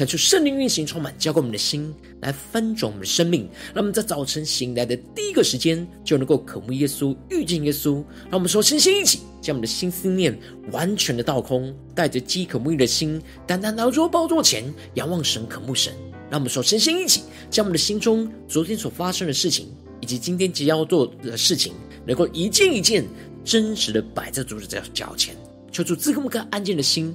看出圣灵运行充满，交给我们的心，来翻转我们的生命。让我们在早晨醒来的第一个时间，就能够渴慕耶稣、遇见耶稣。让我们说，身心一起，将我们的心思念完全的倒空，带着饥渴慕义的心，单单来到宝座前，仰望神、渴慕神。让我们说，身心一起，将我们的心中昨天所发生的事情，以及今天即将要做的事情，能够一件一件真实的摆在主的脚前，求主赐给我们个安静的心。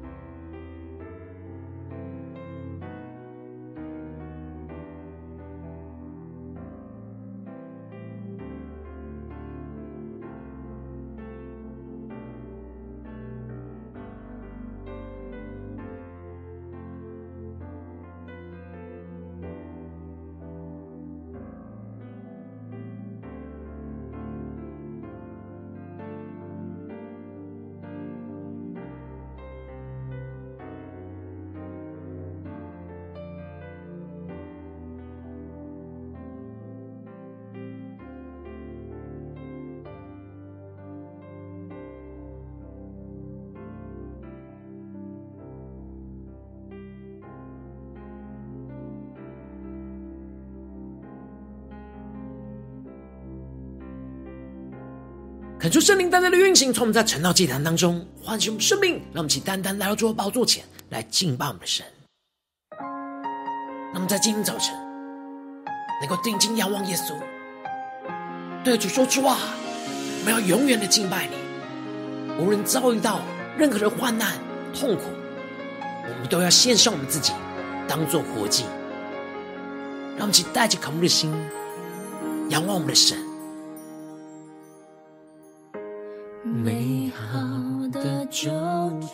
恳求圣灵单单的运行，从我们在晨祷祭坛当中唤醒我们生命，让我们一起单单来到主的宝座前来敬拜我们的神。那么在今天早晨能够定睛仰望耶稣，对主说出话，我们要永远的敬拜你。无论遭遇到任何的患难、痛苦，我们都要献上我们自己，当作活祭。让我们一起带着渴慕的心，仰望我们的神。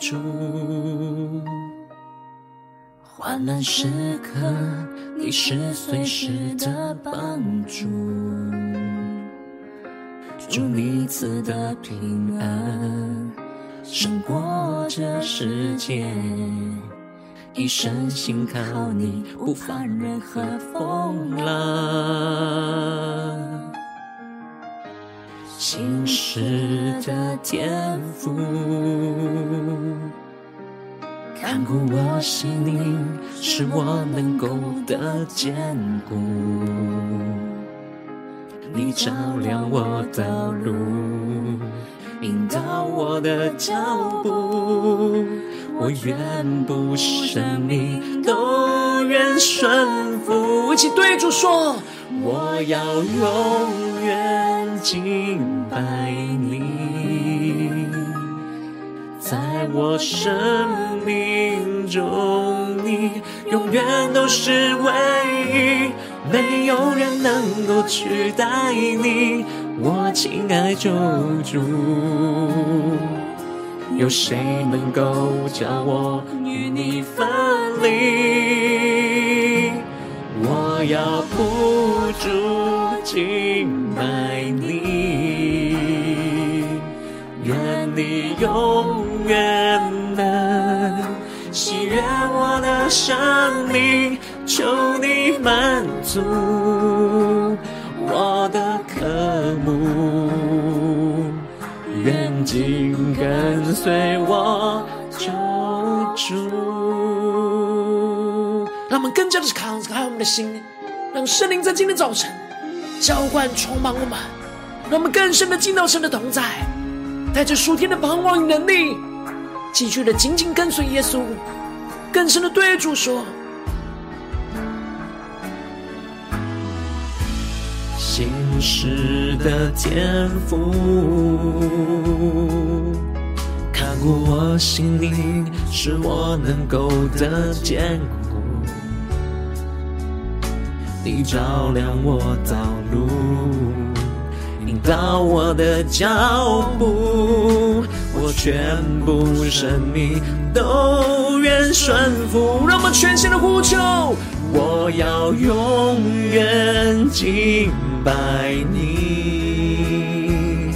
主，患难时刻你是随时的帮助，祝你赐的平安胜过这世界，一生信靠你，不怕任何风浪。信实的天赋，看顾我心灵，使我能够得坚固。你照亮我的路，引导我的脚步。我愿不生命，都愿顺服。一起对主说：我要永远敬拜你，在我生命中，你永远都是唯一，没有人能够取代你，我亲爱救主。有谁能够叫我与你分离？我要不住敬拜你，愿你永远能喜悦我的生命，求你满足我的渴慕。愿紧跟随我救主。让我们更加的敞开我们的心，让圣灵在今天早晨浇灌充满我们，让我们更深的进到神的同在，带着属天的盼望与能力，继续的紧紧跟随耶稣，更深的对主说。信实的天赋，看顾我心灵，是我能够得坚固。你照亮我道路，引导我的脚步。我全部生命都愿顺服。让我们全心的呼求，我要永远敬拜你，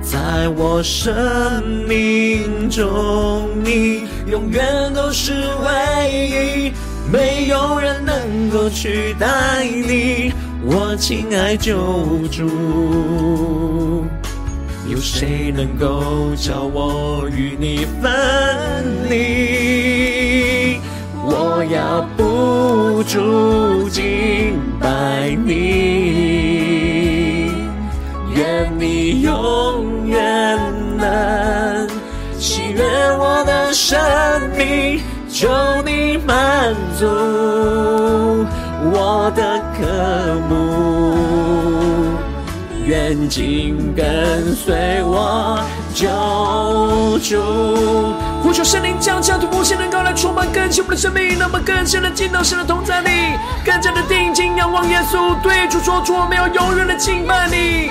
在我生命中，你永远都是唯一，没有人能够取代你，我亲爱救主。有谁能够叫我与你分离？我要不住敬拜你，愿你永远能喜悦我的生命，求你满足我的渴慕。愿紧跟随我救主，呼求圣灵降下突破性能高来充满更新我们的生命，那么更深的进到神的同在里，更加的定睛仰望耶稣，对主说出我们要永远的敬拜你。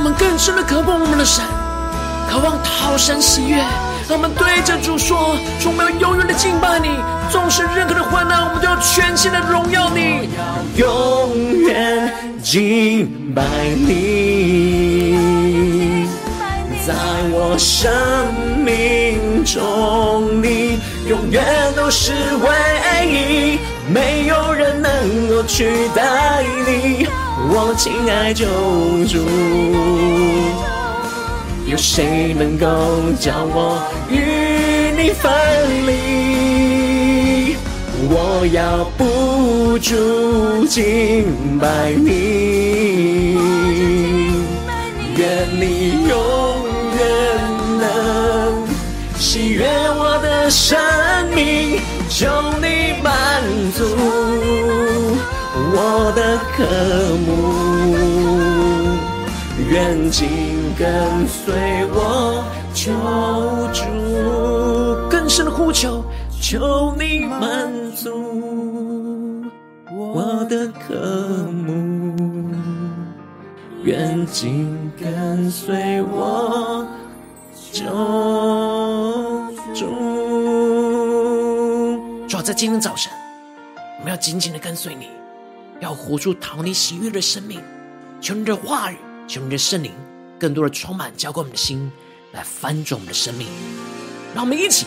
我们更深的渴望我们的神，渴望讨神喜悦。让我们对着主说：“主，我们要永远的敬拜你，纵使任何的患难，我们都要全心的荣耀你，永远敬拜你。在我生命中，你永远都是唯一，没有人能够取代你，我亲爱救主。”有谁能够叫我与你分离？我要不住敬拜你，愿你永远能喜悦我的生命，求你满足我的渴慕，愿紧。跟随我，求主更深的呼求，求你满足我的渴慕，愿紧跟随我，求主。主要在今天早晨，我们要紧紧的跟随你，要活出讨你喜悦的生命。求你的话语，求你的圣灵。更多的充满浇灌我们的心，来翻转我们的生命。让我们一起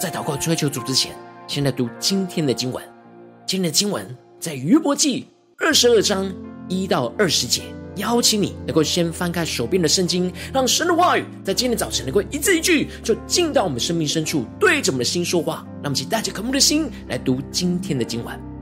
在祷告追求主之前，先来读今天的经文。今天的经文在约伯记二十二章一到二十节。邀请你能够先翻开手边的圣经，让神的话语在今天早晨能够一字一句，就进到我们生命深处，对着我们的心说话。让我们一起带着渴慕的心来读今天的经文。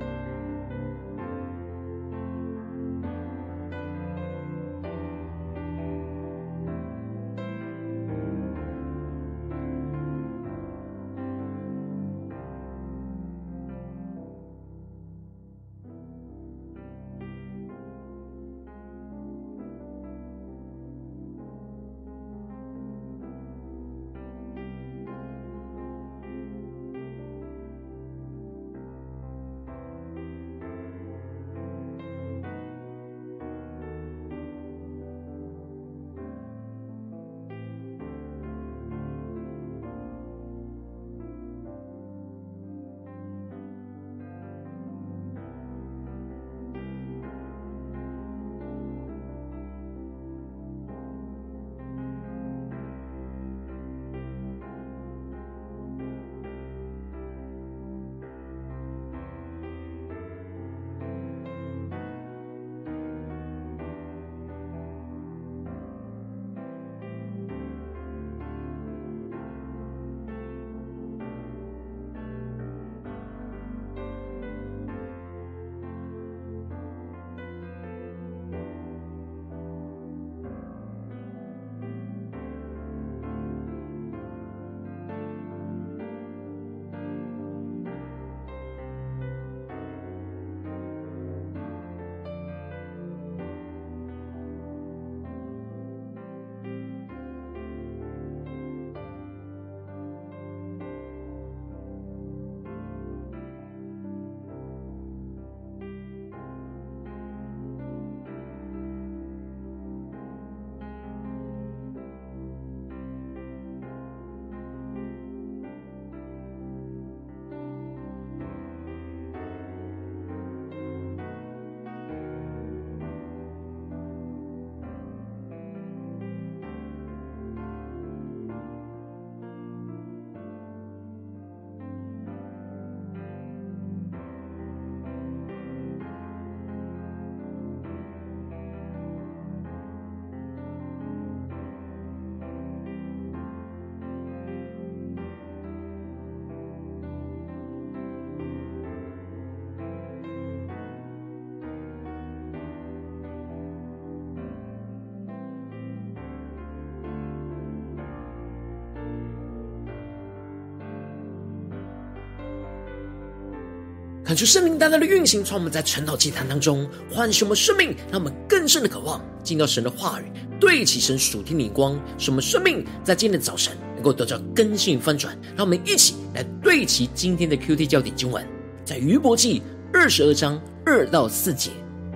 看出圣灵大大的运行，从我们在晨祷祭坛当中唤醒我们生命，让我们更深的渴望进到神的话语，对齐神属天的光，使我们生命在今天的早晨能够得到更新翻转。让我们一起来对齐今天的 QT 焦点经文，在约伯记二十二章二到四节：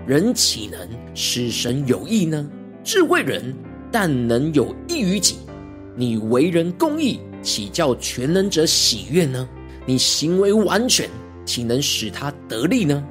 人岂能使神有益呢？智慧人但能有益于己。你为人公义，岂叫全能者喜悦呢？你行为完全。岂能使他得利呢？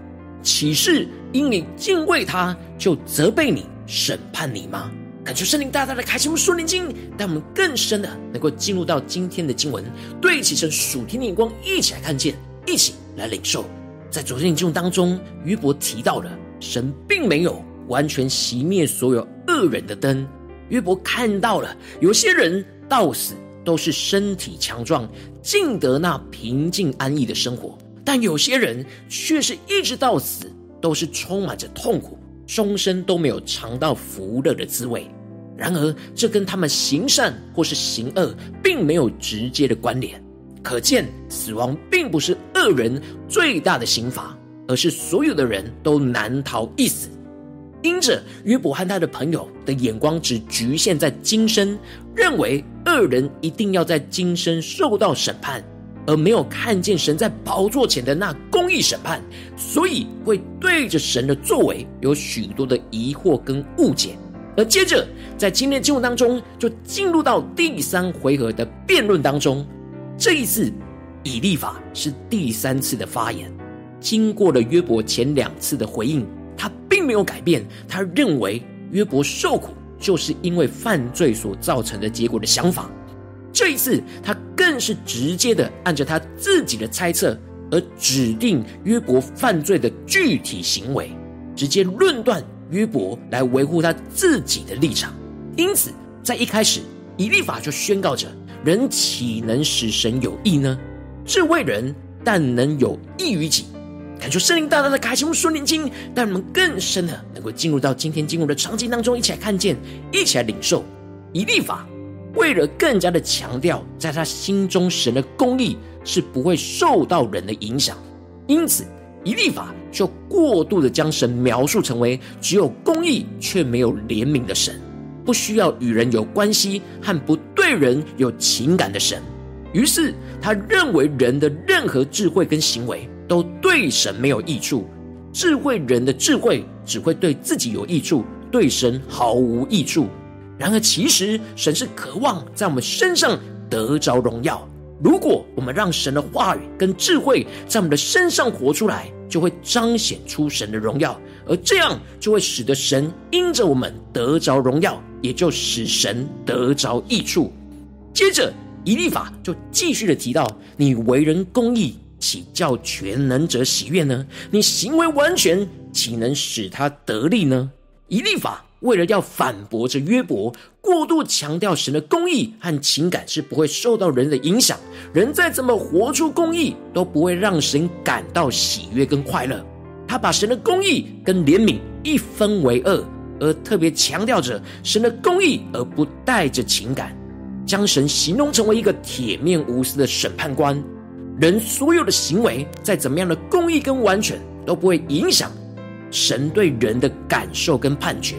岂是因你敬畏他，就责备你、审判你吗？感谢圣灵大大的开启我们属灵经，让我们更深的能够进入到今天的经文，对齐神属天的眼光，一起来看见，一起来领受。在昨天的经文当中，约伯提到了神并没有完全熄灭所有恶人的灯。约伯看到了有些人到死都是身体强壮，尽得那平静安逸的生活。但有些人却是一直到死都是充满着痛苦，终身都没有尝到福乐的滋味。然而，这跟他们行善或是行恶并没有直接的关联。可见，死亡并不是恶人最大的刑罚，而是所有的人都难逃一死。因着约伯和他的朋友的眼光只局限在今生，认为恶人一定要在今生受到审判。而没有看见神在宝座前的那公义审判，所以会对着神的作为有许多的疑惑跟误解。而接着在今天的经文当中，就进入到第三回合的辩论当中。这一次，以利法是第三次的发言，经过了约伯前两次的回应，他并没有改变他认为约伯受苦就是因为犯罪所造成的结果的想法。这一次，他更是直接的按照他自己的猜测而指定约伯犯罪的具体行为，直接论断约伯来维护他自己的立场。因此，在一开始，以立法就宣告着：人岂能使神有益呢？智慧人但能有益于己。感受圣灵大大的开启我们属灵经，让我们更深的能够进入到今天经文的场景当中，一起来看见，一起来领受以立法。为了更加的强调，在他心中神的公义是不会受到人的影响，因此以利法就过度的将神描述成为只有公义却没有怜悯的神，不需要与人有关系和不对人有情感的神。于是他认为人的任何智慧跟行为都对神没有益处，智慧人的智慧只会对自己有益处，对神毫无益处。然而，其实神是渴望在我们身上得着荣耀。如果我们让神的话语跟智慧在我们的身上活出来，就会彰显出神的荣耀，而这样就会使得神因着我们得着荣耀，也就使神得着益处。接着，以利法就继续的提到：“你为人公义，岂叫全能者喜悦呢？你行为完全，岂能使他得利呢？”以利法。为了要反驳这约伯，过度强调神的公义和情感是不会受到人的影响，人再怎么活出公义，都不会让神感到喜悦跟快乐。他把神的公义跟怜悯一分为二，而特别强调着神的公义，而不带着情感，将神形容成为一个铁面无私的审判官。人所有的行为，再怎么样的公义跟完全，都不会影响神对人的感受跟判决。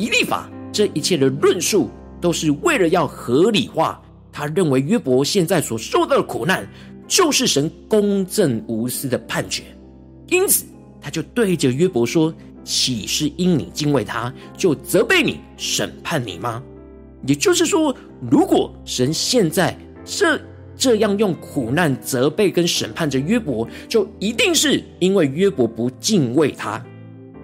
以利法这一切的论述，都是为了要合理化他认为约伯现在所受到的苦难，就是神公正无私的判决。因此，他就对着约伯说：“岂是因你敬畏他，就责备你、审判你吗？”也就是说，如果神现在这这样用苦难责备跟审判着约伯，就一定是因为约伯不敬畏他。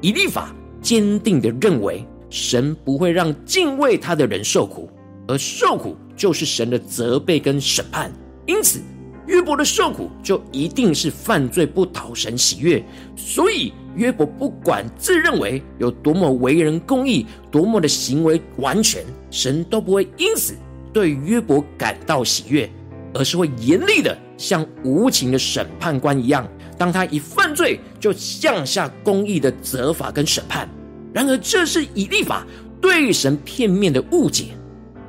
以利法坚定的认为。神不会让敬畏他的人受苦，而受苦就是神的责备跟审判。因此，约伯的受苦就一定是犯罪不讨神喜悦。所以，约伯不管自认为有多么为人公义，多么的行为完全，神都不会因此对约伯感到喜悦，而是会严厉的像无情的审判官一样，当他一犯罪，就降下公义的责罚跟审判。然而，这是以利法对神片面的误解。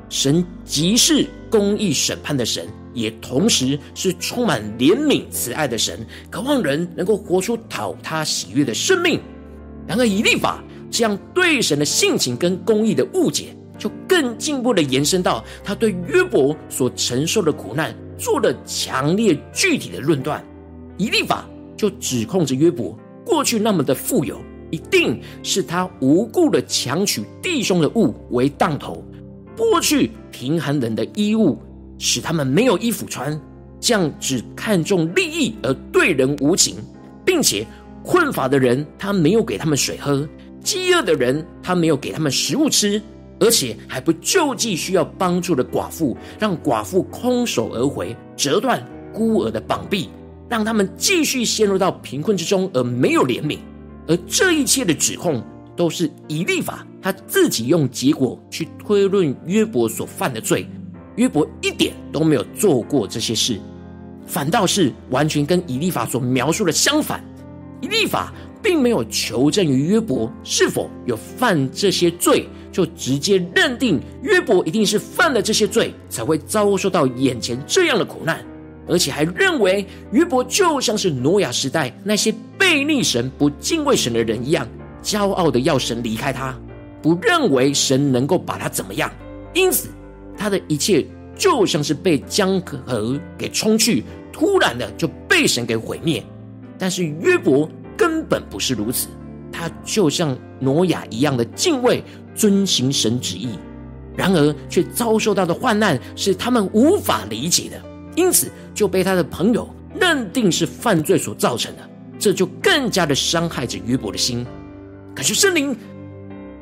神即是公义审判的神，也同时是充满怜悯慈爱的神，渴望人能够活出讨他喜悦的生命。然而，以利法这样对神的性情跟公义的误解，就更进一步的延伸到他对约伯所承受的苦难做了强烈具体的论断。以利法就指控着约伯过去那么的富有，一定是他无故的强取弟兄的物为当头，剥去贫寒人的衣物，使他们没有衣服穿，这样只看重利益而对人无情，并且。困乏的人，他没有给他们水喝；饥饿的人，他没有给他们食物吃，而且还不救济需要帮助的寡妇，让寡妇空手而回，折断孤儿的膀臂，让他们继续陷入到贫困之中，而没有怜悯。而这一切的指控，都是以利法他自己用结果去推论约伯所犯的罪。约伯一点都没有做过这些事，反倒是完全跟以利法所描述的相反。以利法并没有求证于约伯是否有犯这些罪，就直接认定约伯一定是犯了这些罪，才会遭受到眼前这样的苦难，而且还认为约伯就像是挪亚时代那些悖逆神、不敬畏神的人一样，骄傲的要神离开他，不认为神能够把他怎么样，因此他的一切就像是被江河给冲去，突然的就被神给毁灭。但是约伯根本不是如此，他就像挪亚一样的敬畏、遵行神旨意，然而却遭受到的患难是他们无法理解的，因此就被他的朋友认定是犯罪所造成的，这就更加的伤害着约伯的心。感谢圣灵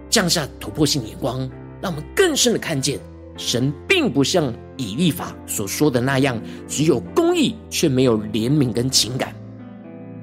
降下突破性眼光，让我们更深的看见，神并不像以立法所说的那样，只有公义却没有怜悯跟情感。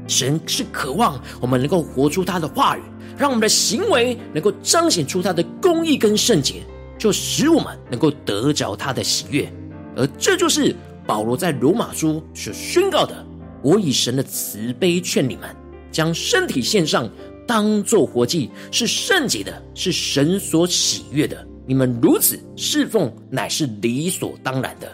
神是渴望我们能够活出他的话语，让我们的行为能够彰显出他的公义跟圣洁，就使我们能够得着他的喜悦。而这就是保罗在罗马书所宣告的：“我以神的慈悲劝你们，将身体献上，当作活祭，是圣洁的，是神所喜悦的。你们如此侍奉，乃是理所当然的。”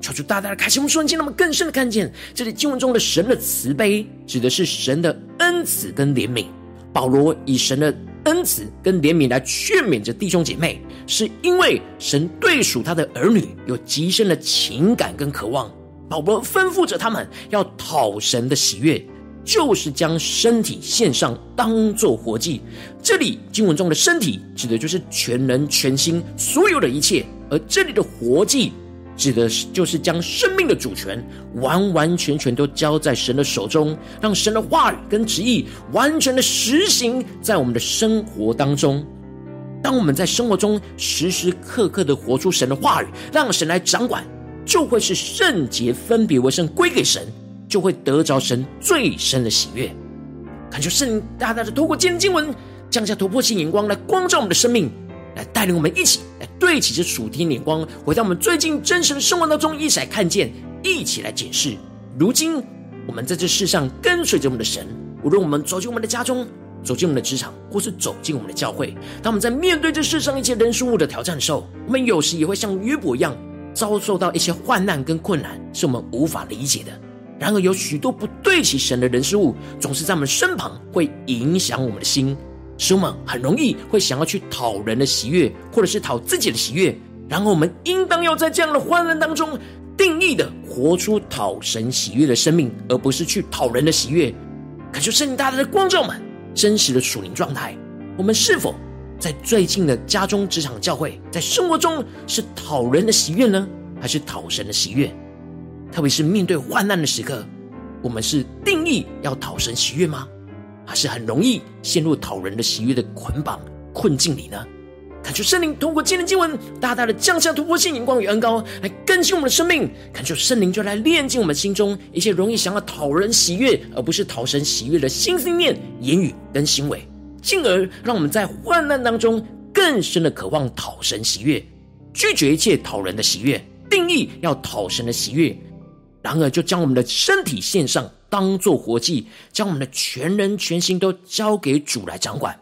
求主大大的开启我们瞬间，让我们更深的看见这里经文中的神的慈悲，指的是神的恩慈跟怜悯。保罗以神的恩慈跟怜悯来劝勉着弟兄姐妹，是因为神对属他的儿女有极深的情感跟渴望。保罗吩咐着他们要讨神的喜悦，就是将身体献上，当做活祭。这里经文中的身体，指的就是全人全心所有的一切，而这里的活祭。指的是就是将生命的主权完完全全都交在神的手中，让神的话语跟旨意完全的实行在我们的生活当中。当我们在生活中时时刻刻的活出神的话语，让神来掌管，就会是圣洁分别为圣归给神，就会得着神最深的喜悦。恳求圣大大的透过今天经文，降下突破性眼光来光照我们的生命。来带领我们一起来对齐这属天眼光，回到我们最近真实的生活当中，一起来看见，一起来解释。如今我们在这世上跟随着我们的神，无论我们走进我们的家中，走进我们的职场，或是走进我们的教会，当我们在面对这世上一切人事物的挑战的时候，我们有时也会像约伯一样，遭受到一些患难跟困难，是我们无法理解的。然而有许多不对齐神的人事物，总是在我们身旁，会影响我们的心。使我们很容易会想要去讨人的喜悦，或者是讨自己的喜悦。然后我们应当要在这样的患难当中，定义的活出讨神喜悦的生命，而不是去讨人的喜悦。可就圣灵大大的光照们，真实的属灵状态，我们是否在最近的家中、职场、教会，在生活中是讨人的喜悦呢，还是讨神的喜悦？特别是面对患难的时刻，我们是定义要讨神喜悦吗？还是很容易陷入讨人的喜悦的捆绑困境里呢？恳求圣灵通过今天经文，大大的降下突破性眼光与恩膏，来更新我们的生命。恳求圣灵就来炼净我们心中一些容易想要讨人喜悦，而不是讨神喜悦的心思念、言语跟行为，进而让我们在患难当中更深的渴望讨神喜悦，拒绝一切讨人的喜悦，定义要讨神的喜悦。然而，就将我们的身体献上，当做活祭，将我们的全人全心都交给主来掌管，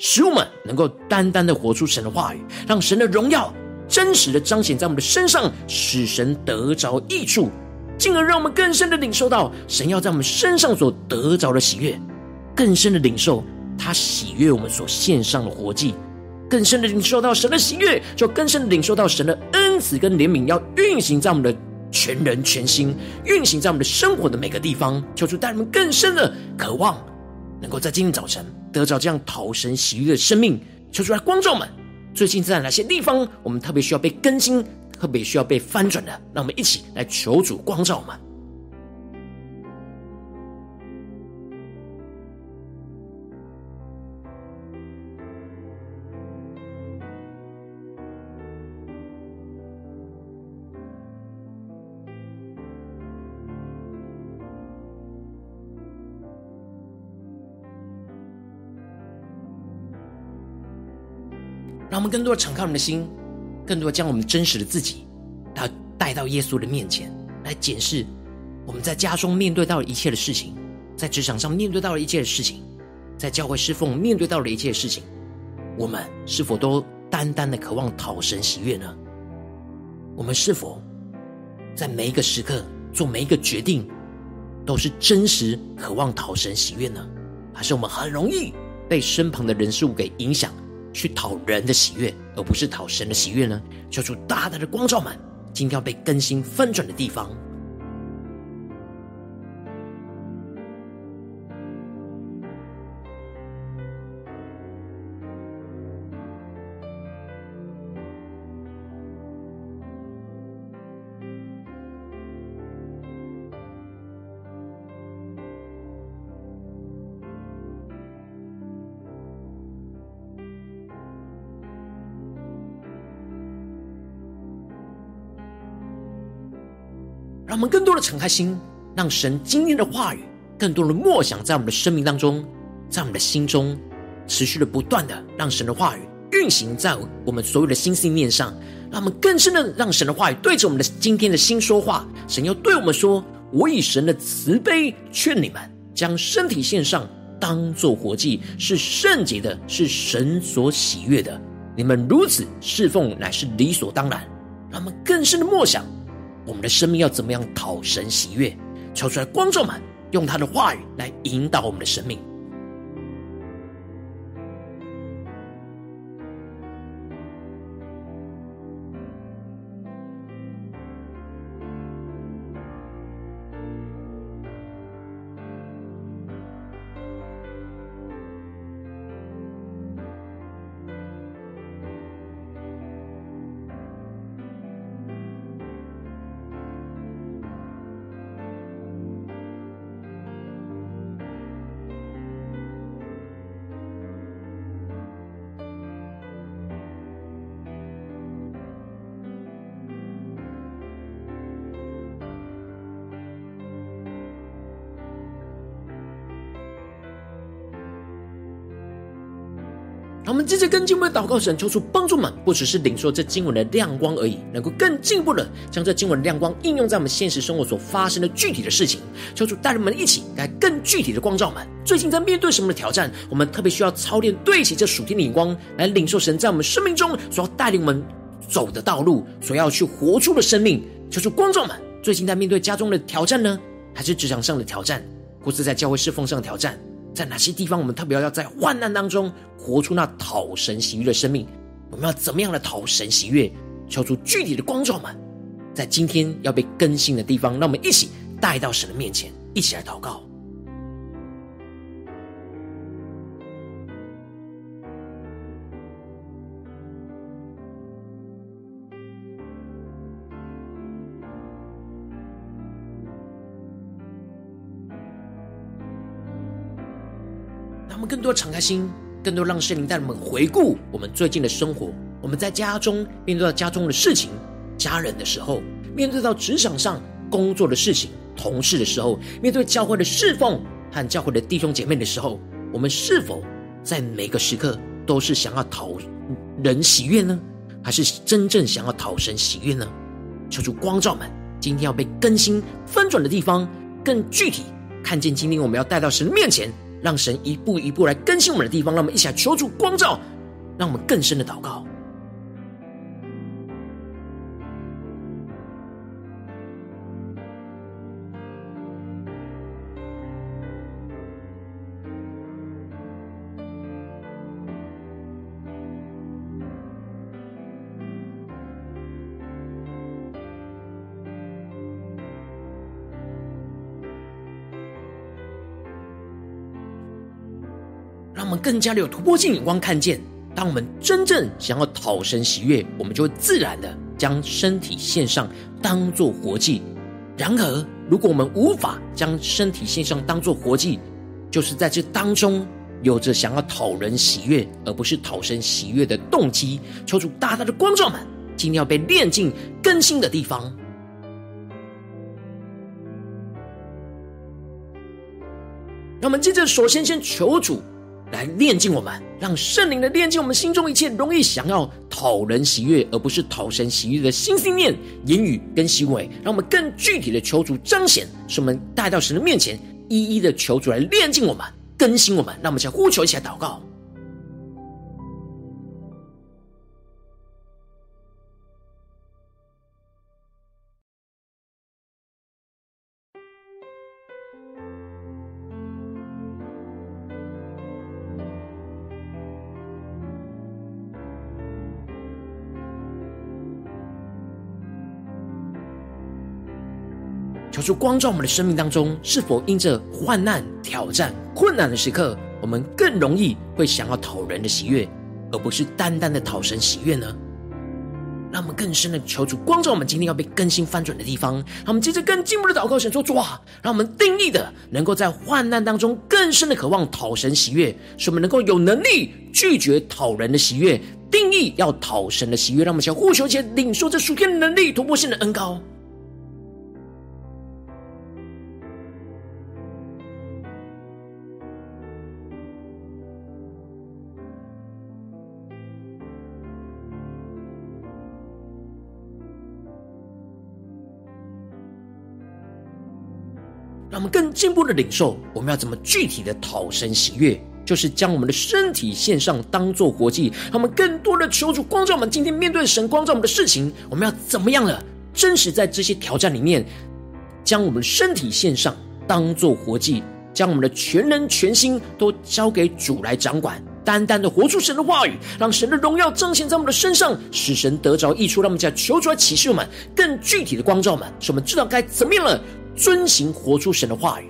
使我们能够单单的活出神的话语，让神的荣耀真实的彰显在我们的身上，使神得着益处，进而让我们更深的领受到神要在我们身上所得着的喜悦，更深的领受他喜悦我们所献上的活祭，更深的领受到神的喜悦，就更深的领受到神的恩慈跟怜悯要运行在我们的全人全心，运行在我们的生活的每个地方。求主带我们更深的渴望，能够在今天早晨得着这样讨神喜悦的生命。求主来光照们。最近在哪些地方，我们特别需要被更新，特别需要被翻转的？让我们一起来求主光照们。让我们更多的敞开我们的心，更多的将我们真实的自己，带带到耶稣的面前来检视我们在家中面对到的一切的事情，在职场上面对到的一切的事情，在教会侍奉面对到的一切的事情，我们是否都单单的渴望讨神喜悦呢？我们是否在每一个时刻做每一个决定，都是真实渴望讨神喜悦呢？还是我们很容易被身旁的人事物给影响？去讨人的喜悦，而不是讨神的喜悦呢？求主大大的光照们，今天要被更新翻转的地方。我们更多的敞开心，让神今天的话语更多的默想在我们的生命当中，在我们的心中持续的不断的让神的话语运行在我们所有的心思意念上，让我们更深的让神的话语对着我们的今天的心说话。神要对我们说：“我以神的慈悲劝你们，将身体献上，当做活祭，是圣洁的，是神所喜悦的。你们如此侍奉，乃是理所当然。”让我们更深的默想。我们的生命要怎么样讨神喜悦？求出来，观众们用他的话语来引导我们的生命。我们接着跟进我们的祷告，神求主帮助们，不只是领受这经文的亮光而已，能够更进一步的将这经文的亮光应用在我们现实生活所发生的具体的事情。求主带领我们一起来更具体的光照们。最近在面对什么的挑战，我们特别需要操练对齐这属天的眼光，来领受神在我们生命中所要带领我们走的道路，所要去活出的生命。求主光照们，最近在面对家中的挑战呢，还是职场上的挑战，或是在教会侍奉上的挑战？在哪些地方，我们特别要在患难当中活出那讨神喜悦的生命？我们要怎么样的讨神喜悦？敲出具体的光照们，在今天要被更新的地方，让我们一起带到神的面前，一起来祷告。我们更多敞开心，更多让圣灵带我们回顾我们最近的生活。我们在家中面对到家中的事情、家人的时候，面对到职场上工作的事情、同事的时候，面对教会的侍奉和教会的弟兄姐妹的时候，我们是否在每个时刻都是想要讨人喜悦呢？还是真正想要讨神喜悦呢？求主光照们，今天要被更新翻转的地方，更具体看见今天我们要带到神面前。让神一步一步来更新我们的地方，让我们一起来求主光照，让我们更深的祷告。更加的有突破性眼光，看见当我们真正想要讨神喜悦，我们就会自然的将身体献上，当做活祭。然而，如果我们无法将身体献上，当做活祭，就是在这当中有着想要讨人喜悦，而不是讨神喜悦的动机。求主大大的光照们，今天要被炼净更新的地方。让我们接着，首先先求主来炼净我们，让圣灵的炼净我们心中一切容易想要讨人喜悦，而不是讨神喜悦的心、心念、言语跟行为。让我们更具体的求主彰显，使我们带到神的面前，一一的求主来炼净我们、更新我们。让我们先呼求一下祷告。求主光照我们的生命当中，是否因着患难、挑战、困难的时刻，我们更容易会想要讨人的喜悦，而不是单单的讨神喜悦呢？让我们更深的求主光照我们今天要被更新翻转的地方。让我们接着更进一步的祷告，神说：主啊，让我们定义的能够在患难当中更深的渴望讨神喜悦，使我们能够有能力拒绝讨人的喜悦，定义要讨神的喜悦。让我们想呼求且领受这属天的能力，突破性的恩膏。我们更进步的领受，我们要怎么具体的讨神喜悦，就是将我们的身体献上，当做活祭。让我们更多的求主光照我们，今天面对神光照我们的事情，我们要怎么样了？真实在这些挑战里面，将我们身体献上，当做活祭，将我们的全人全心都交给主来掌管，单单的活出神的话语，让神的荣耀彰显在我们的身上，使神得着益处。让我们家求出来启示我们更具体的光照我们，使我们知道该怎么样了。遵行活出神的话语。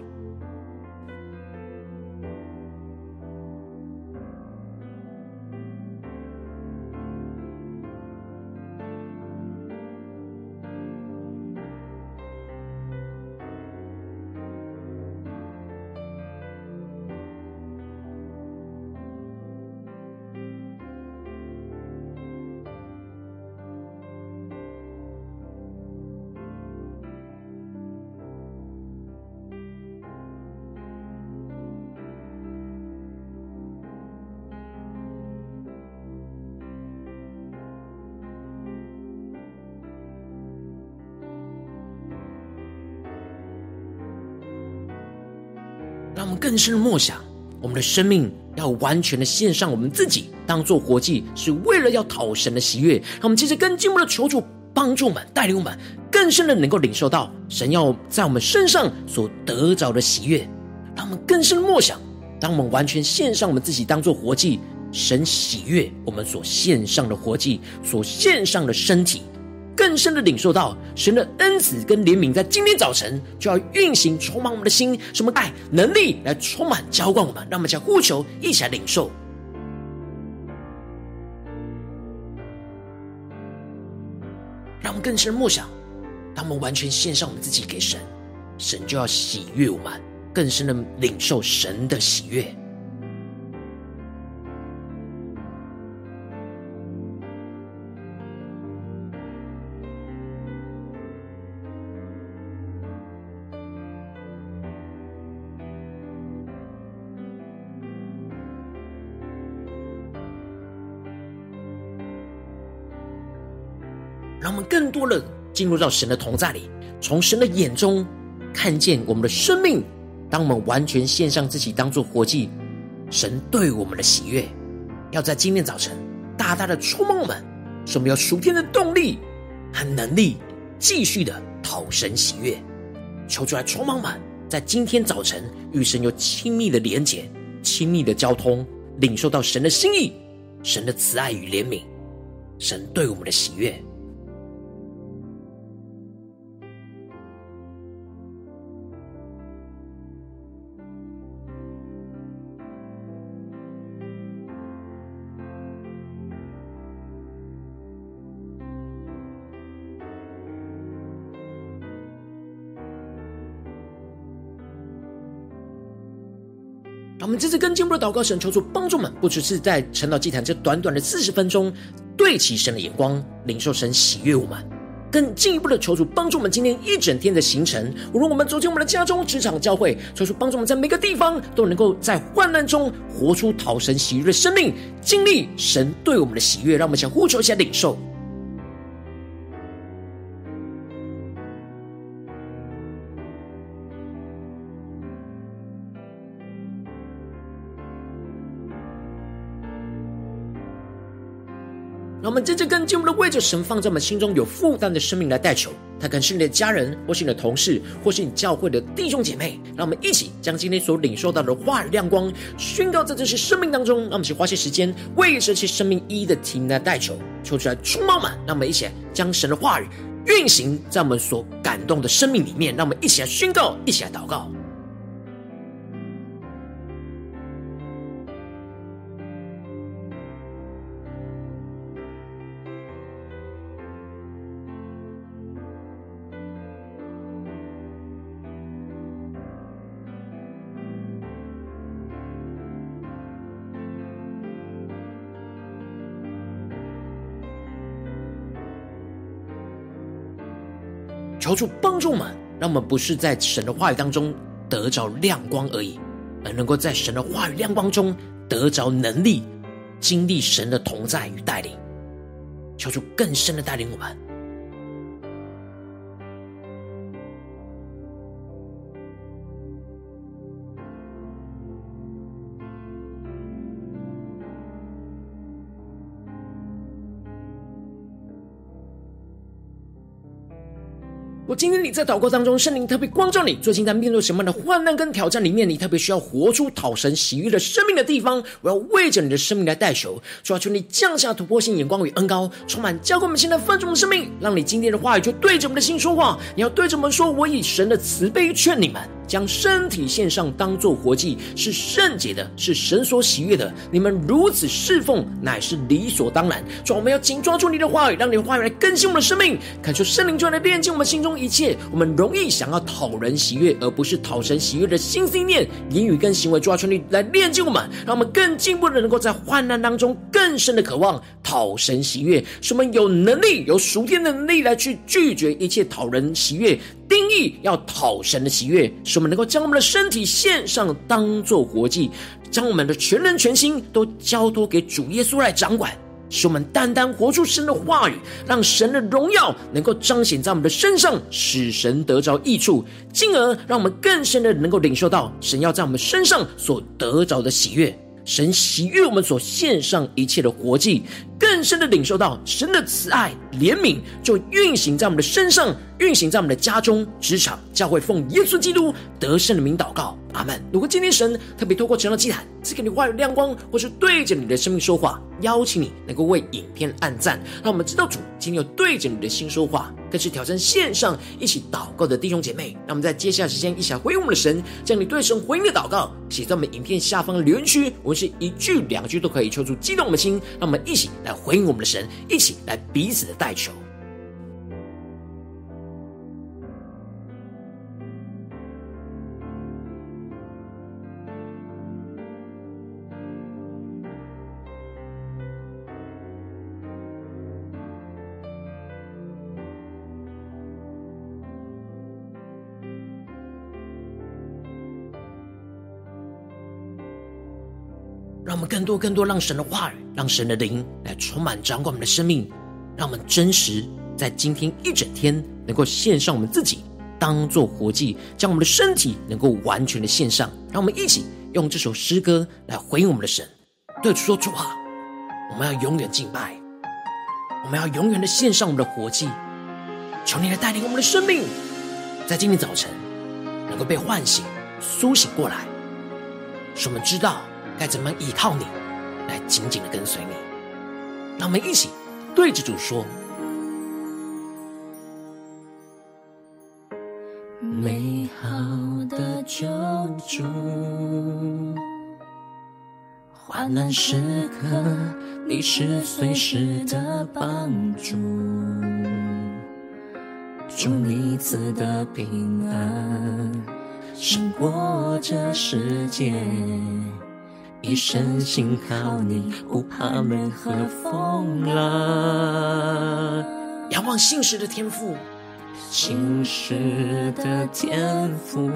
更深的默想，我们的生命要完全的献上我们自己，当做活祭，是为了要讨神的喜悦。让我们接着更进一步的求主帮助我们，带领我们更深的能够领受到神要在我们身上所得着的喜悦。让我们更深的默想，当我们完全献上我们自己当做活祭，神喜悦我们所献上的活祭，所献上的身体。更深的领受到神的恩慈跟怜悯，在今天早晨就要运行，充满我们的心，什么爱能力来充满浇灌我们，让我们将呼求一起来领受，让我们更深的默想，当我们完全献上我们自己给神，神就要喜悦我们，更深的领受神的喜悦。多的进入到神的同在里，从神的眼中看见我们的生命。当我们完全献上自己当做活祭，神对我们的喜悦，要在今天早晨大大的触摸我们，使我们有属天的动力和能力，继续的讨神喜悦。求主来充满我们，在今天早晨与神有亲密的连结、亲密的交通，领受到神的心意、神的慈爱与怜悯，神对我们的喜悦。我们这次更进一步的祷告，神求主帮助们，不只是在晨祷祭坛这短短的四十分钟，对齐神的眼光，领受神喜悦我们。更进一步的求主帮助我们，今天一整天的行程，无论我们走进我们的家中、职场、教会，求主帮助我们在每个地方都能够在患难中活出讨神喜悦的生命，经历神对我们的喜悦。让我们想呼求一下领受。我们真正更进一步的为着神放在我们心中有负担的生命来代求，他可能是你的家人，或是你的同事，或是你教会的弟兄姐妹。让我们一起将今天所领受到的话语亮光宣告在这些生命当中。让我们一起花些时间为这些生命一一的提名来代求，求出来充满满。让我们一起将神的话语运行在我们所感动的生命里面。让我们一起来宣告，一起来祷告。求主帮助我们，让我们不是在神的话语当中得着亮光而已，而能够在神的话语亮光中得着能力，经历神的同在与带领。求主更深的带领我们。今天你在祷告当中，圣灵特别光照你，最近在面对什么样的患难跟挑战里面，你特别需要活出讨神喜悦的生命的地方，我要为着你的生命来代求，主要求你降下突破性眼光与恩高，充满教灌我们现在丰盛的生命，让你今天的话语就对着我们的心说话。你要对着我们说：“我以神的慈悲劝你们。”将身体献上，当做活祭，是圣洁的，是神所喜悦的。你们如此侍奉，乃是理所当然。主，我们要紧抓住你的话语，让你的话语来更新我们的生命，恳求圣灵就来炼净我们心中一切。我们容易想要讨人喜悦，而不是讨神喜悦的心思念、言语跟行为，抓住你来炼净我们，让我们更进一步的能够在患难当中更深的渴望讨神喜悦，使我们有能力、有属天的能力来去拒绝一切讨人喜悦。定义要讨神的喜悦，使我们能够将我们的身体献上，当做活祭，将我们的全人全心都交托给主耶稣来掌管，使我们单单活出神的话语，让神的荣耀能够彰显在我们的身上，使神得着益处，进而让我们更深的能够领受到神要在我们身上所得着的喜悦。神喜悦我们所献上一切的活祭，更深的领受到神的慈爱怜悯，就运行在我们的身上，运行在我们的家中、职场、教会，奉耶稣基督得胜的名祷告。阿门。如果今天神特别透过晨祷祭坛赐给你话语亮光，或是对着你的生命说话，邀请你能够为影片按赞，让我们知道主今天有对着你的心说话。更是挑战线上一起祷告的弟兄姐妹，让我们在接下来时间一起回应我们的神，将你对神回应的祷告写在我们影片下方的留言区，我们是一句两句都可以，求主激动我们的心，让我们一起来回应我们的神，一起来彼此的代求。更多、更多，让神的话语，让神的灵来充满、掌管我们的生命，让我们真实在今天一整天能够献上我们自己，当做活祭，将我们的身体能够完全的献上。让我们一起用这首诗歌来回应我们的神，对主说：主啊，我们要永远敬拜，我们要永远的献上我们的活祭。求你来带领我们的生命，在今天早晨能够被唤醒、苏醒过来，使我们知道。该怎么依靠你，来紧紧的跟随你？让我们一起对着主说：美好的救主，患难时刻你是随时的帮助，祝你赐的平安胜过这世界。一生信靠你，不怕门和风浪。仰望信实的天赋，信实的天赋，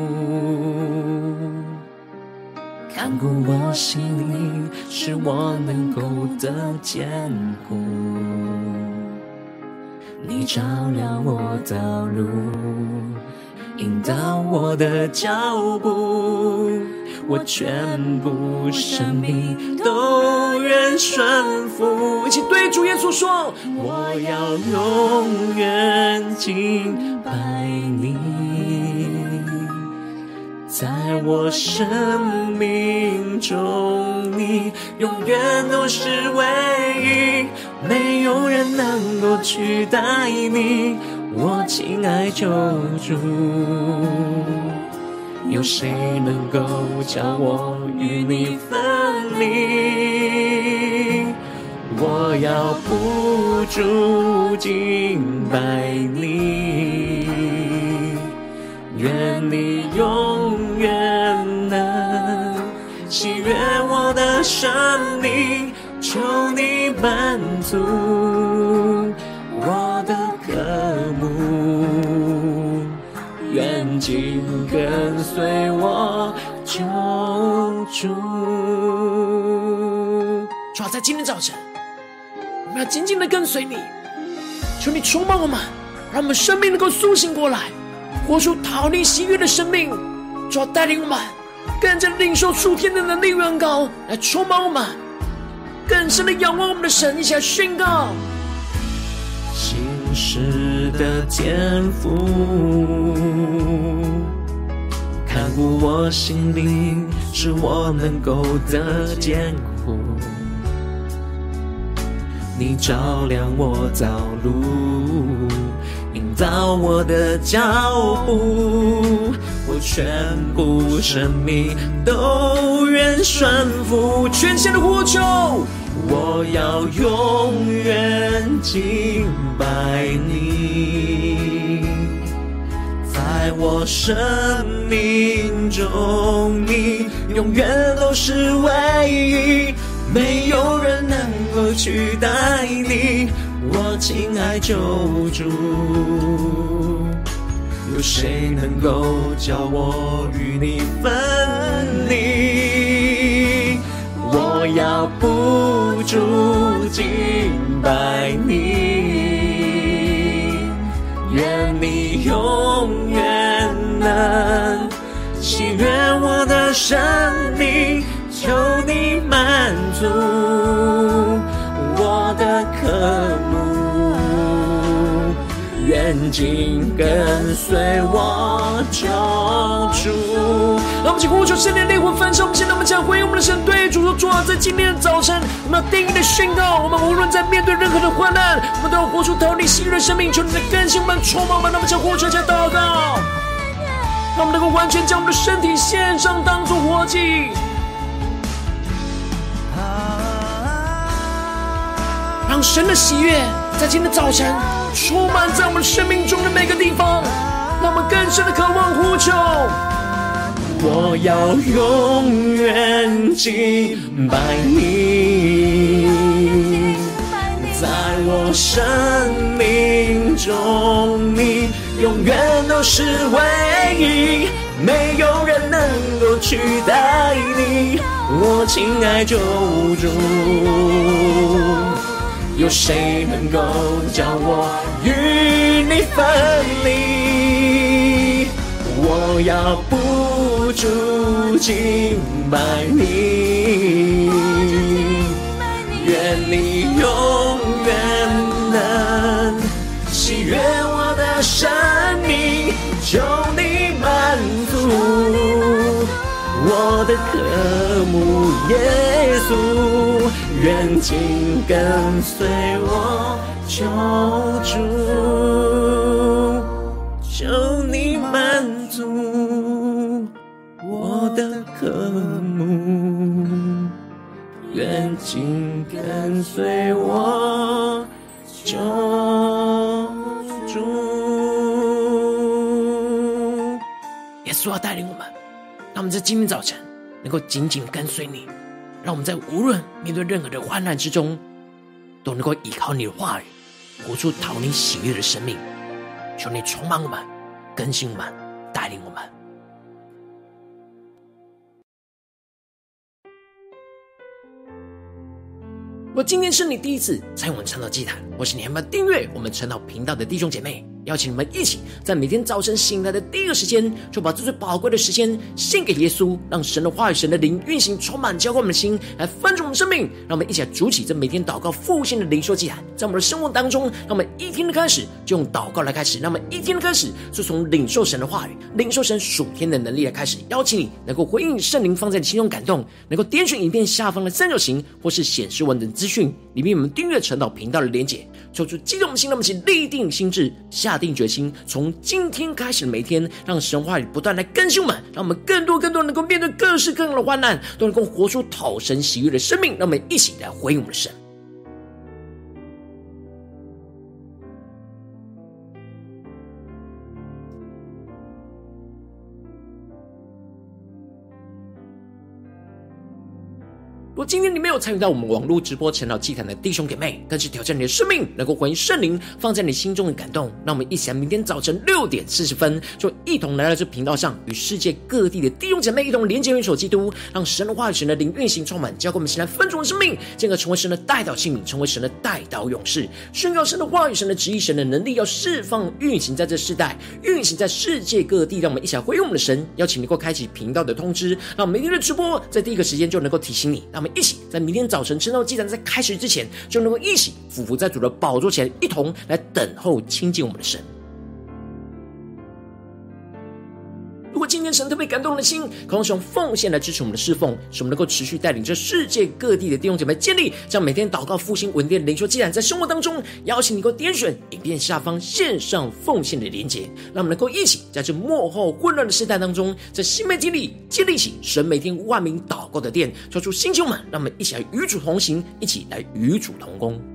看顾我心灵，使我能够得坚固。你照亮我道路，引导我的脚步。我全部生命都愿顺服。一起对主耶稣说：我要永远敬拜你，在我生命中，你永远都是唯一，没有人能够取代你，我亲爱救主。有谁能够叫我与你分离？我要不住敬拜你，愿你永远能喜悦我的生命，求你满足我的渴慕，跟随我救主。主啊，在今天早晨，我们要紧紧的跟随你，求你充满我们，让我们生命能够苏醒过来，活出逃离喜悦的生命。主啊，带领我们更加领受属天的能力远高，来充满我们，更深的仰望我们的神，一起来宣告。信实的天父，看顾我心灵，使我能够得坚固。你照亮我道路，引导我的脚步，我全部生命都愿顺服，全心的呼求，我要永远敬拜你，在我生命中，你永远都是唯一。没有人能够取代你，我亲爱救主。有谁能够叫我与你分离？我要不住敬拜你，愿你永能喜悦我的生命。求你满足我的渴慕，愿紧跟随我救主。让我们一起呼求圣灵灵魂焚烧，我们现在我们将回应我们的神，对主说：主啊，在今天的早晨，我们要定义的宣告，我们无论在面对任何的患难，我们都要活出逃离喜悦的生命。求你的更新我们，充满我们，让我们将呼求加祷告，让我们能够完全将我们的身体献上，当作活祭。让神的喜悦在今天早晨充满在我们生命中的每个地方，让我们更深的渴望呼求。我要永远敬拜你，在我生命中，你永远都是唯一，没有人能够取代你，我亲爱救主。有谁能够叫我与你分离？我要不住敬拜你，愿你永远能喜悦我的生，求你满足我的渴慕，耶稣。愿紧跟随我，求主，求你满足我的渴慕。愿紧跟随我，稣要带领我们，让我们在今天早晨能够紧紧跟随你。让我们在无论面对任何的患难之中，都能够依靠你的话语，活出讨你喜悦的生命。求你充满我们，更新我们，带领我们。我今天是你第一次参与我们晨祷祭坛，或是你还没有订阅我们晨祷频道的弟兄姐妹，邀请你们一起在每天早晨醒来的第一个时间，就把这最宝贵的时间献给耶稣，让神的话语、神的灵运行，充满浇灌我们的心，来翻转我们生命。让我们一起来筑起这每天祷告复兴的灵修祭坛，在我们的生活当中，让我们一天的开始就用祷告来开始，让我们一天的开始就从领受神的话语、领受神属天的能力来开始。邀请你能够回应圣灵放在你心中感动，能够点选影片下方的三角形，或是显示文字资讯里面我们订阅陈导频道的连结，抽出激动的心，让我们一起立定心智，下下定决心，从今天开始的每天，让神话语不断来更新我们，让我们更多更多能够面对各式各样的患难，都能够活出讨神喜悦的生命。让我们一起来回应我们的神。今天你没有参与到我们网络直播晨祷祭坛的弟兄姐妹，更是挑战你的生命，能够回应圣灵放在你心中的感动。让我们一起来，明天早晨六点四十分，就一同来到这频道上，与世界各地的弟兄姐妹一同连接、元首基督，让神的话语、神的灵运行充满，交给我们，现在分主的生命，进而成为神的代祷器皿，成为神的代祷勇士，宣告神的话语、神的旨意、神的能力，要释放运行在这世代，运行在世界各地。让我们一起来回应我们的神，邀请能够开启频道的通知，让我们每天的直播在第一个时间就能够提醒你。让我们一起在明天早晨晨祷祭坛在开始之前，就能够一起俯伏在主的宝座前，一同来等候亲近我们的神。今天神特别感动的心，渴望用奉献来支持我们的侍奉，使我们能够持续带领着世界各地的弟兄姐妹建立这样每天祷告复兴稳定的灵修祭坛，在生活当中，邀请你能够点选影片下方线上奉献的连结，让我们能够一起在这幕后混乱的时代当中，在新媒体里建立起神每天万名祷告的殿，抓住星球们，让我们一起来与主同行，一起来与主同工。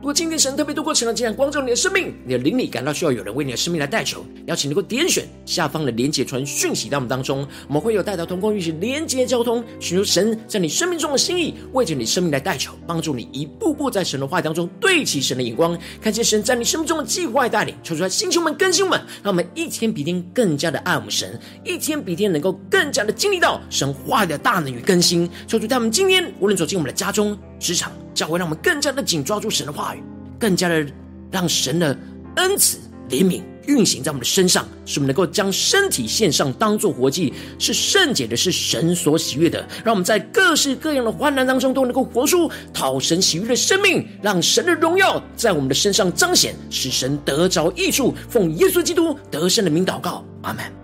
如果今天神特别透过晨祷祭坛光照你的生命，你的灵里感到需要有人为你的生命来代求，邀请能够点选下方的连结传讯息到我们当中，我们会有带到同工一起连结交通，寻求神在你生命中的心意，为着你生命来代求，帮助你一步步在神的话当中对齐神的眼光，看见神在你生命中的计划带领，求出来星球们更新们，让我们一天比一天更加的爱我们神，一天比一天能够更加的经历到神话语的大能与更新，求主在我们今天无论走进我们的家中、职场。将会让我们更加的紧抓住神的话语，更加的让神的恩慈、怜悯运行在我们的身上，使我们能够将身体献上，当做活祭，是圣洁的，是神所喜悦的。让我们在各式各样的患难当中，都能够活出讨神喜悦的生命，让神的荣耀在我们的身上彰显，使神得着益处。奉耶稣基督得胜的名祷告，阿门。